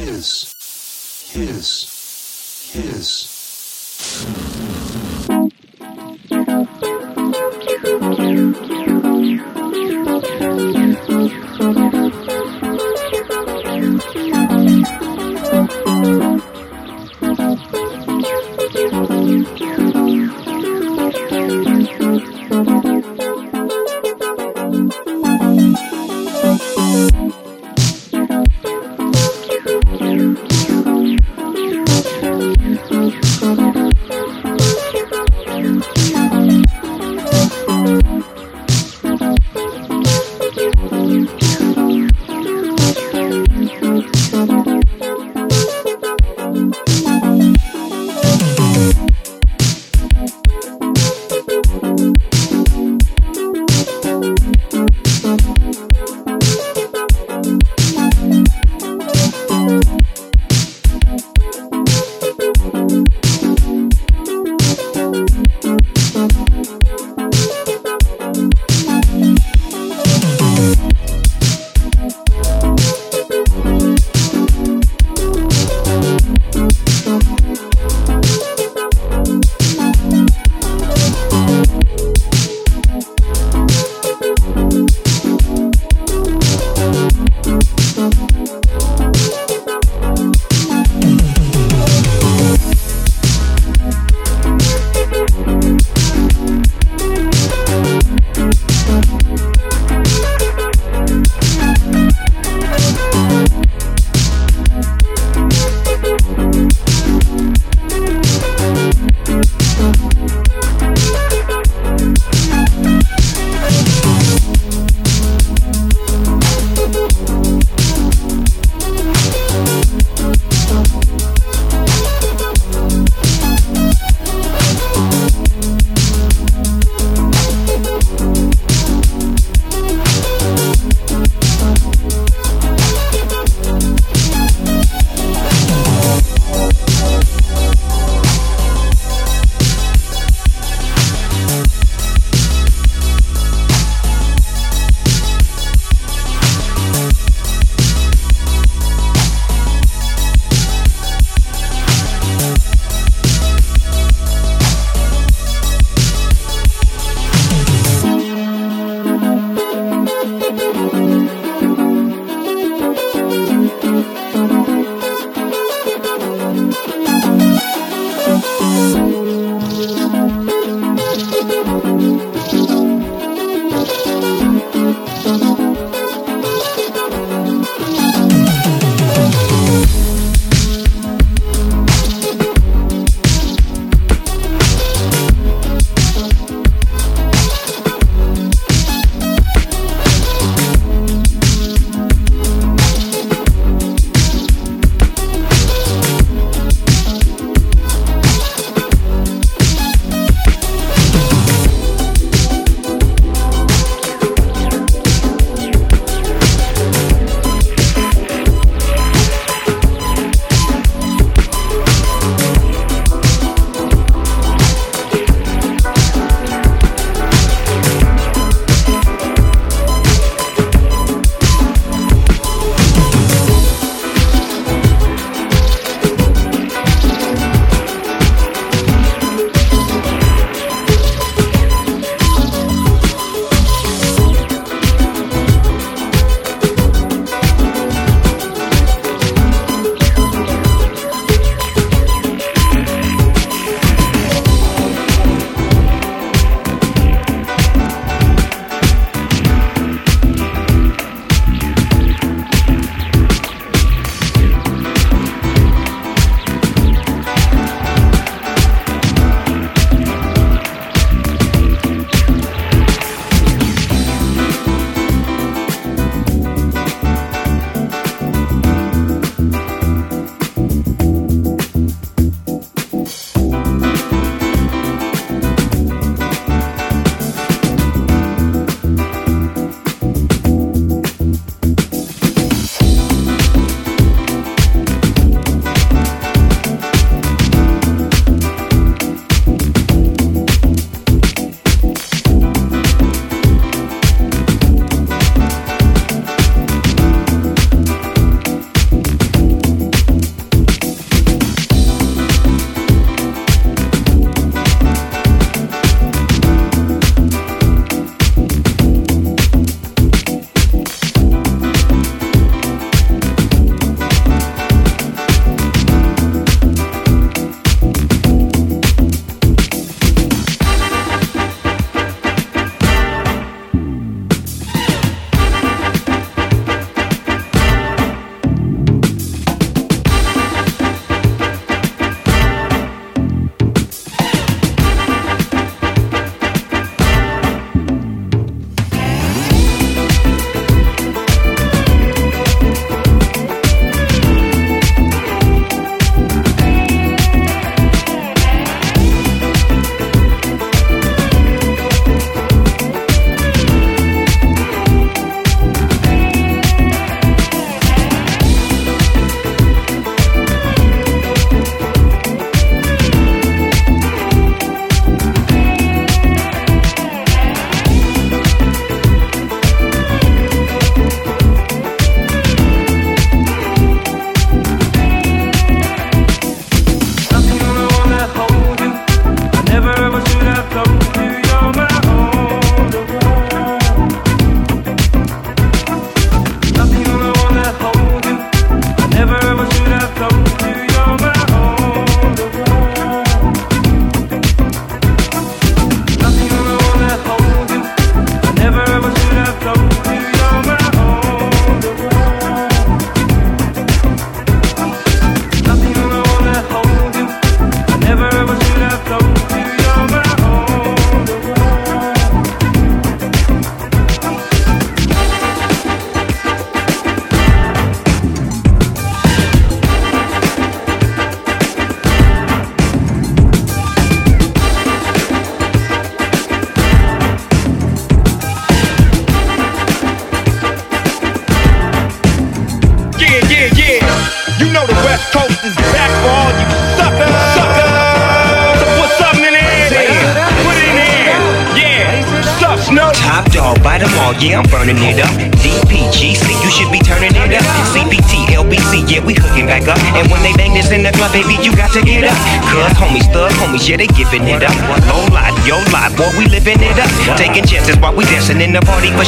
his, his, his.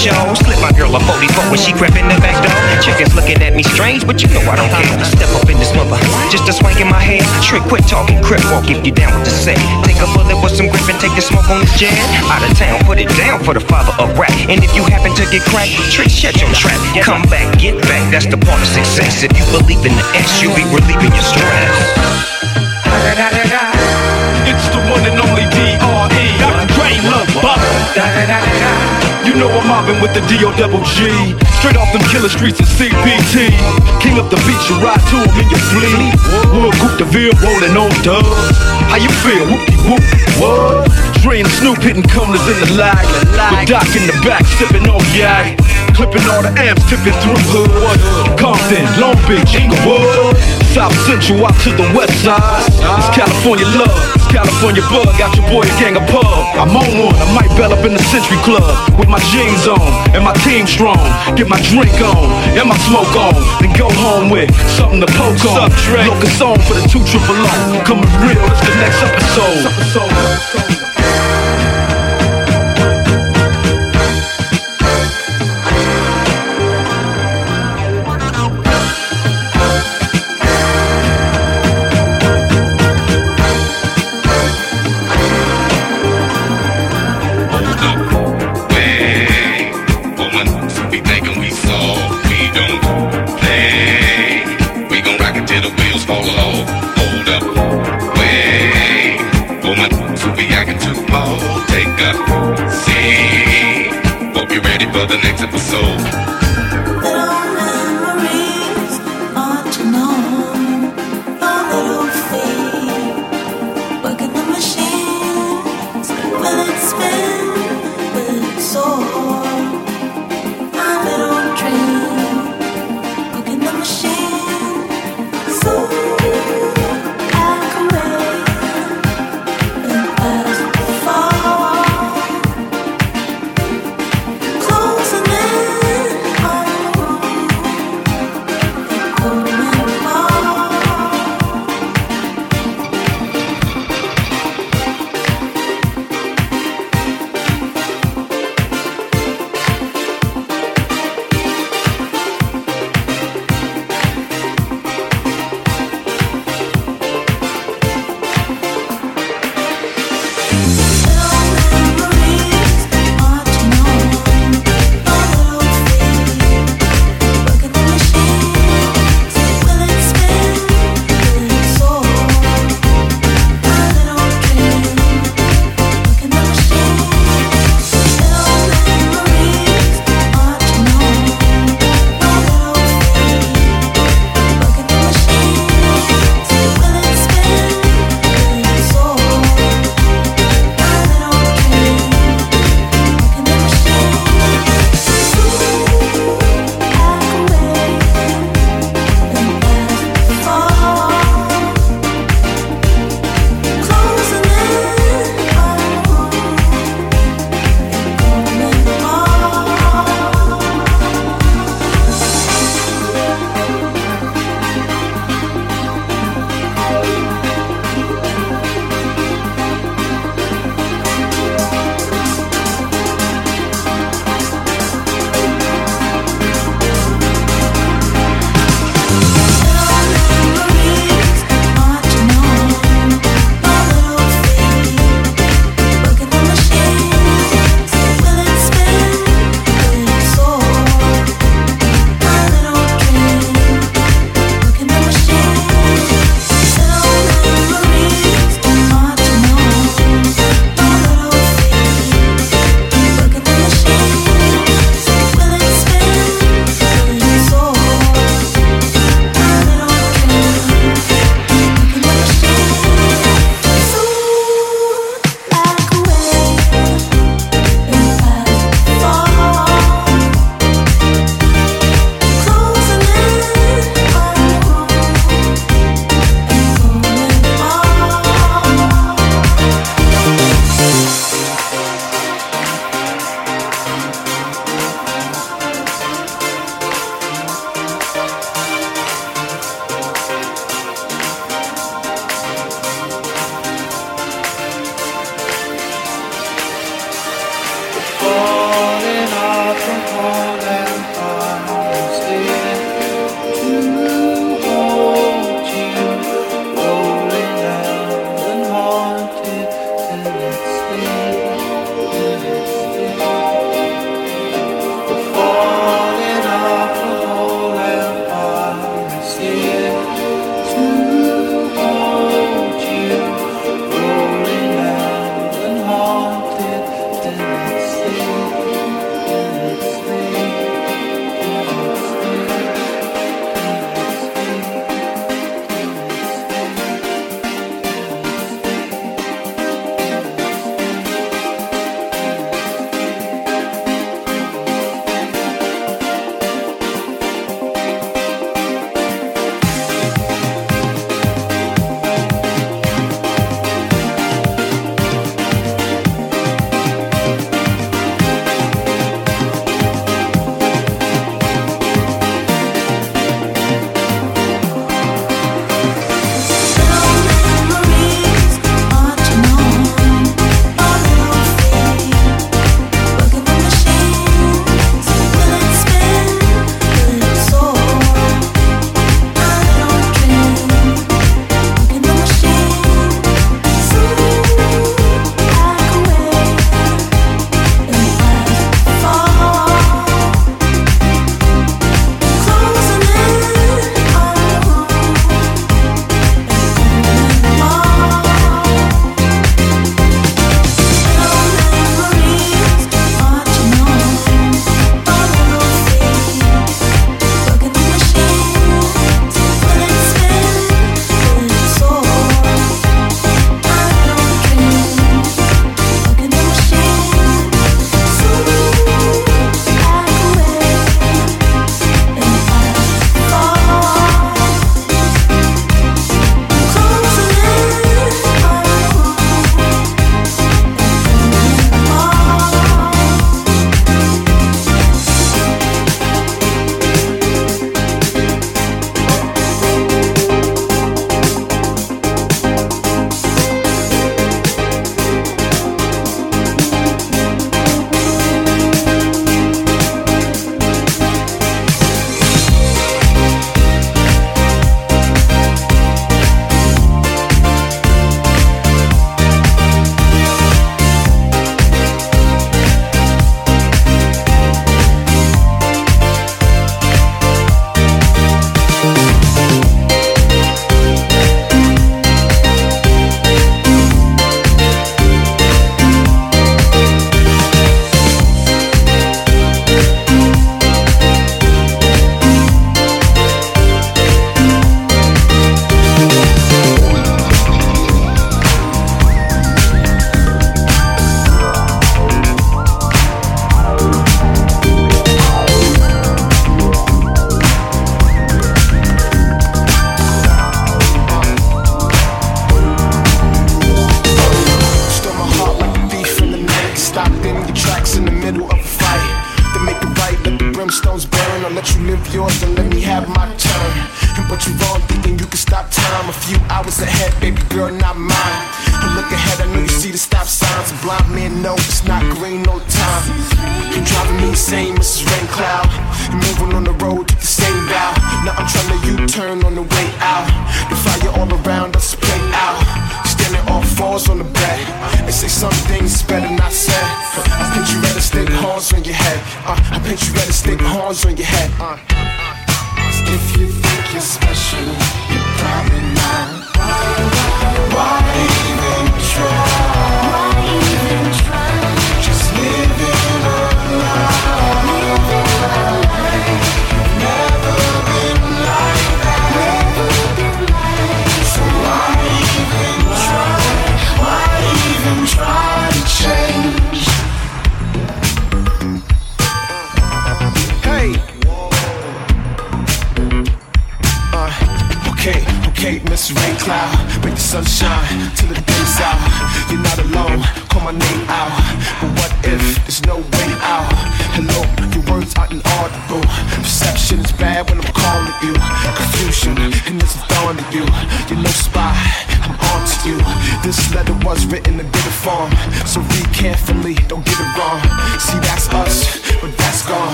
Show. Slip my girl a 44 when she crept in the back door. Chickens looking at me strange, but you know I don't care. Step up in this mother, just a swank in my head. Trick, quit talking, crip walk if you down with the set. Take a bullet with some grip and take the smoke on this jet. Out of town, put it down for the father of rap. And if you happen to get cracked, trick, shut your trap. Come back, get back, that's the part of success. If you believe in the S, you'll be relieving your stress. It's the one and only D.R.E. Dr. Dre, Love Bubba. You know I'm mobbing with the D.O. double G. Straight off them killer streets of CPT. King up the beach, you ride to him in your fleet. Wood Coupe de Ville rolling on dubs. How you feel? Whoopie whoop. What? Dre and Snoop hitting cumblers in the lag. With Doc in the back, sipping on yak. Clipping all the amps, tipping through hood. Compton, Long Beach, Inglewood. South Central out to the west side. It's California love, it's California bug. Got your boy a gang of pub. I'm on one, I might bell up in the Century Club with my jeans on and my team strong. Get my drink on and my smoke on, then go home with something to poke on. Look a song for the two triple O. Coming real, it's the next episode. next episode.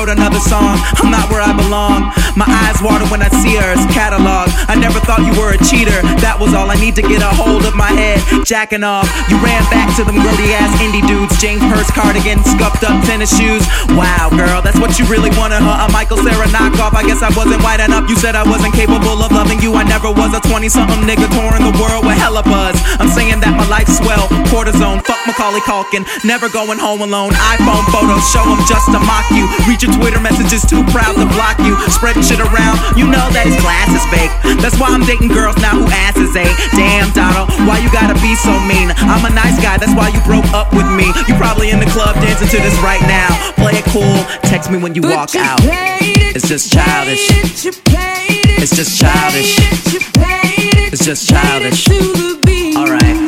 Wrote another song. I'm not where I belong. My eyes water when I see her. It's catalog. I never thought you were a cheater. Was all I need to get a hold of my head. Jacking off. You ran back to them grody ass indie dudes. James Hurst cardigan, scuffed up tennis shoes. Wow, girl, that's what you really wanted, huh? A Michael Cera knockoff. I guess I wasn't white enough. You said I wasn't capable of loving you. I never was a 20 something nigga touring the world with hella buzz. I'm saying that my life's swell. Cortisone, fuck Macaulay Culkin. Never going home alone. iPhone photos show them just to mock you. Read your Twitter messages, too proud to block you. Spreading shit around, you know that his class is fake. That's why I'm dating girls now who asses ache. Damn, Donald, why you gotta be so mean? I'm a nice guy, that's why you broke up with me. You probably in the club dancing to this right now. Play it cool, text me when you But walk you out. it, It's just childish. it, it, It's just childish. it, it, It's just you played it childish. to the beat. Alright, alright.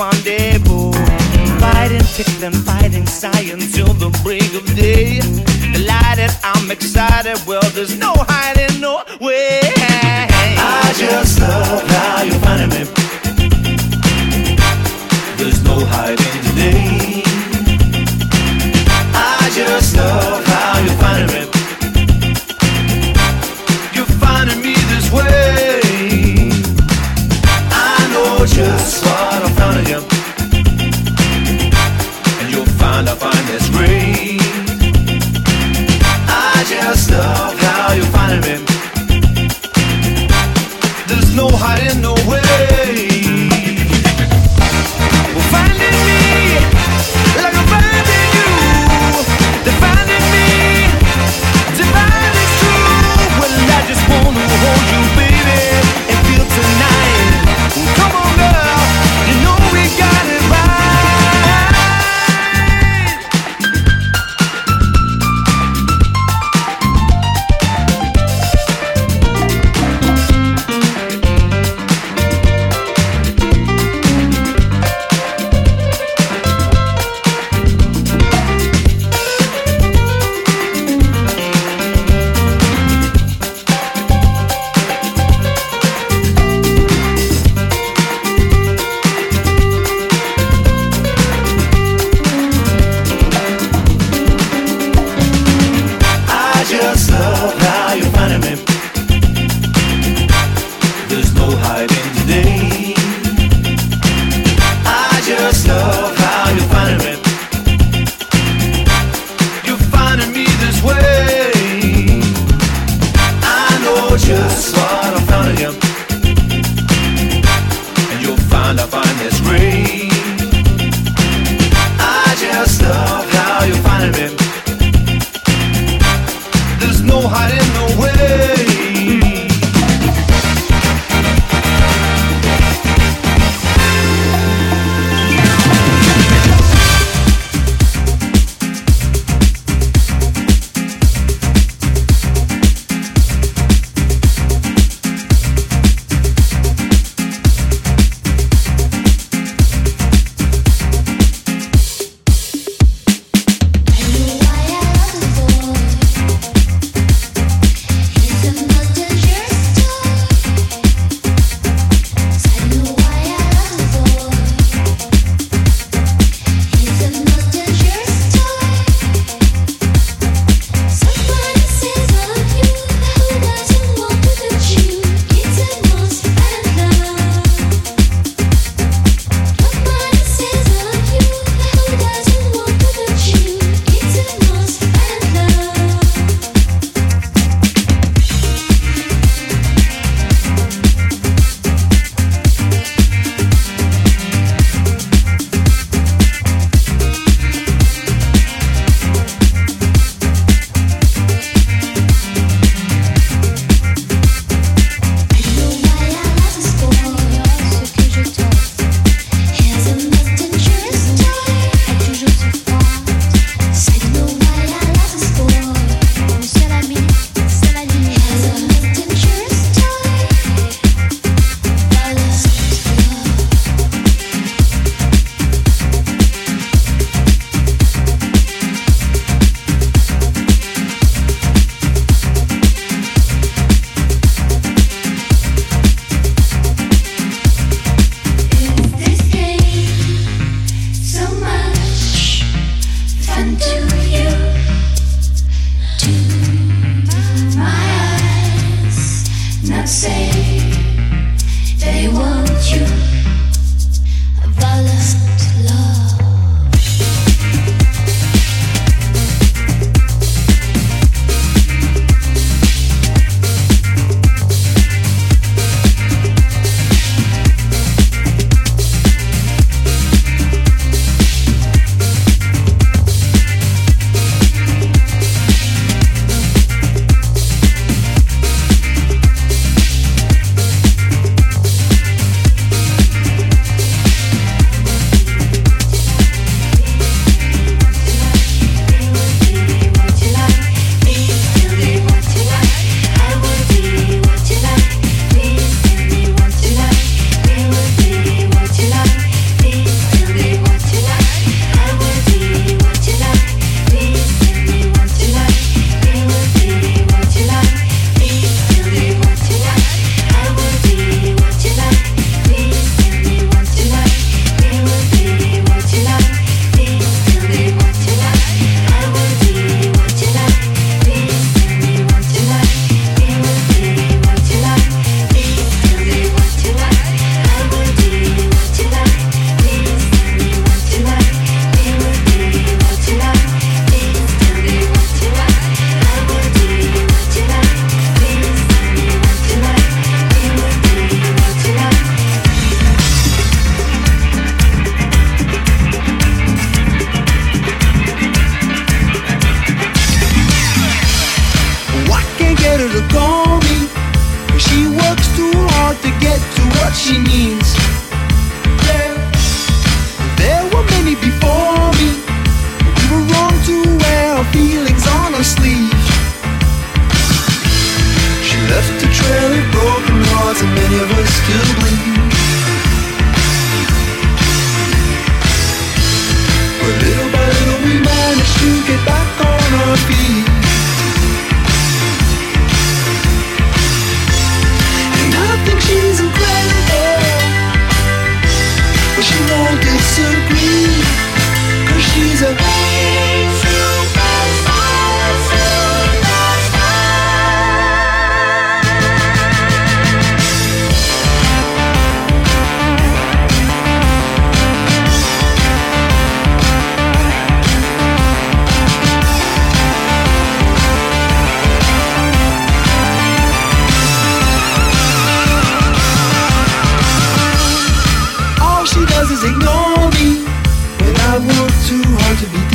Secret rendezvous. Ignore me. When I work too hard to be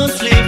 don't sleep,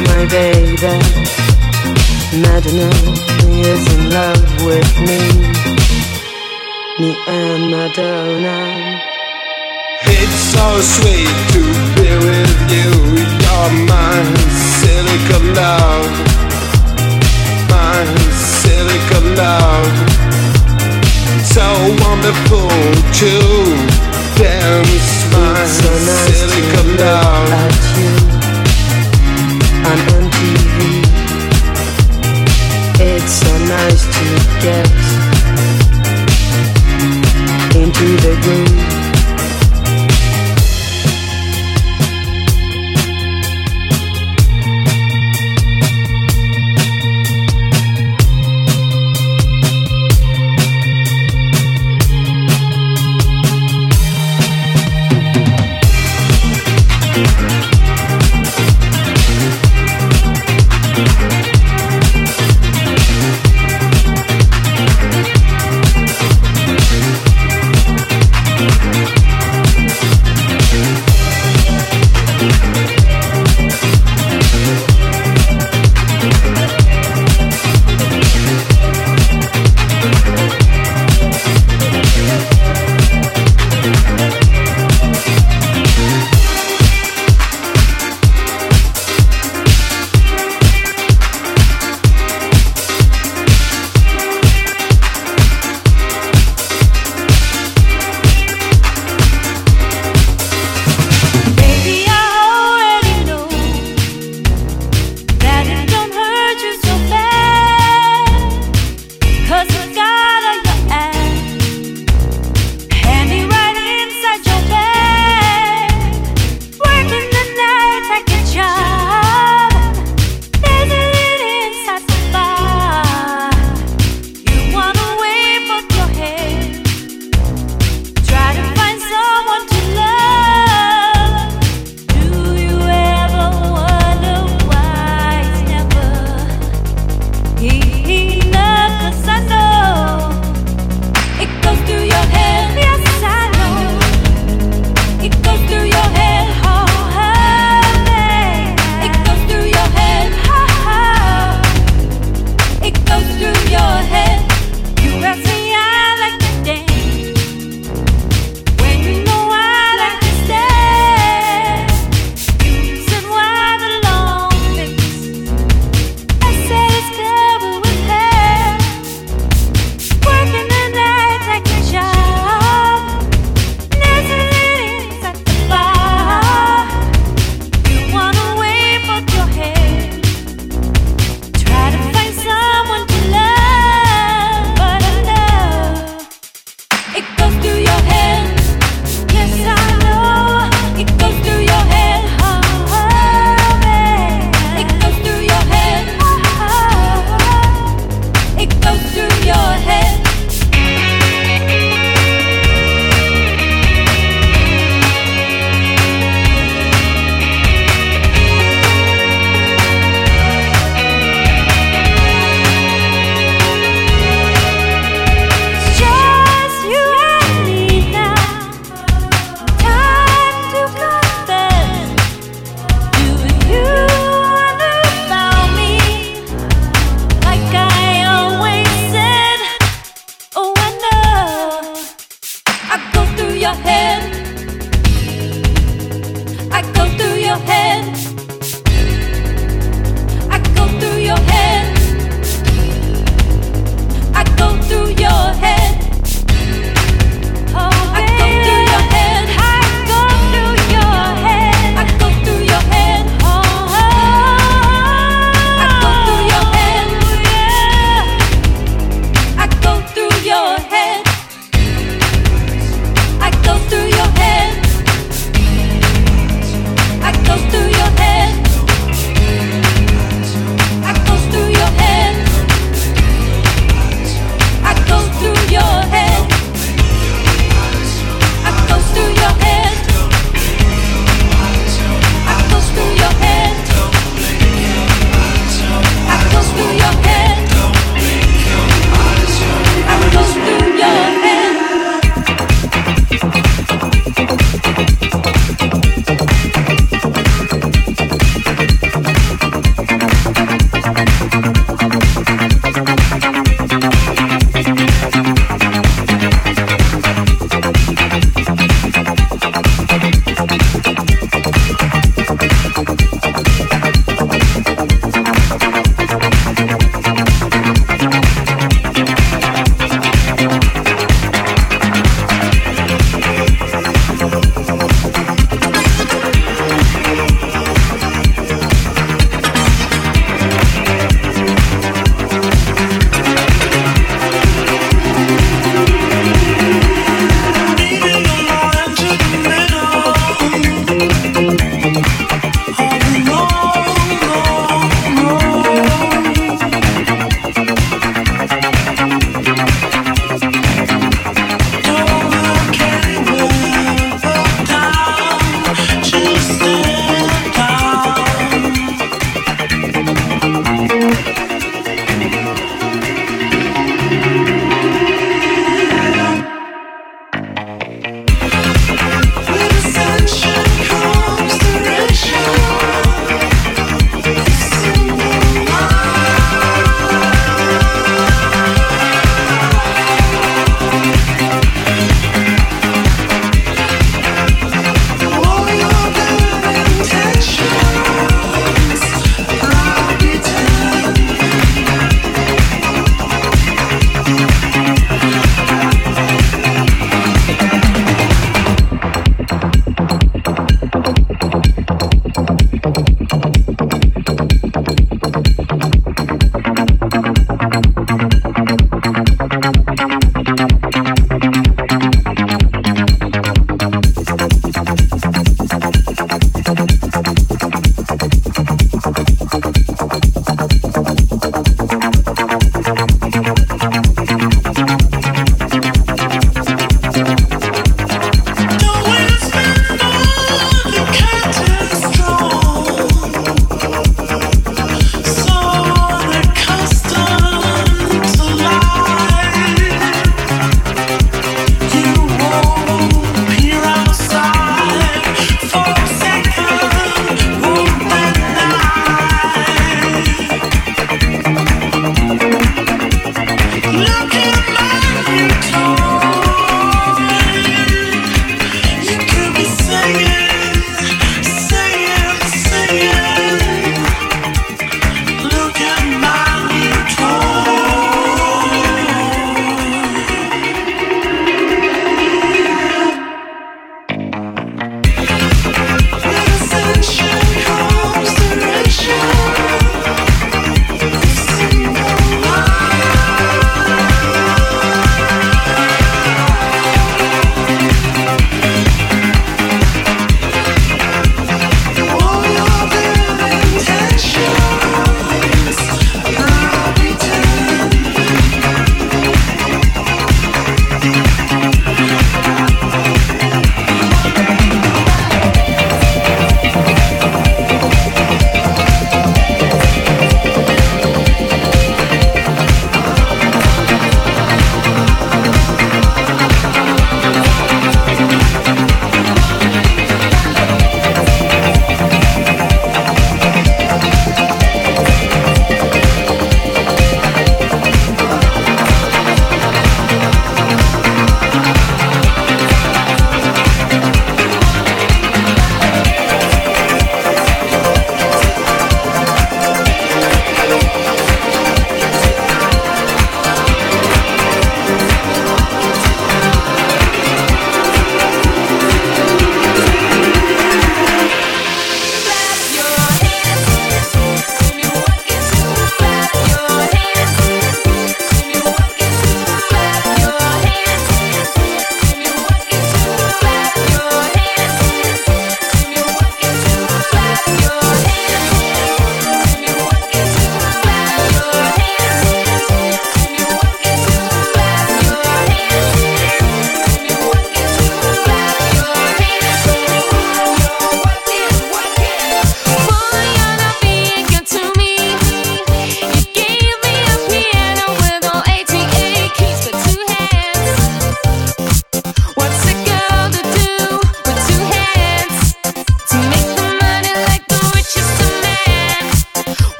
My baby. Madonna is in love with me. Me and Madonna. It's so sweet to be with you. You're my silicon love. My silicon love. So wonderful to dance. My so nice silicon love. so nice to get into the groove.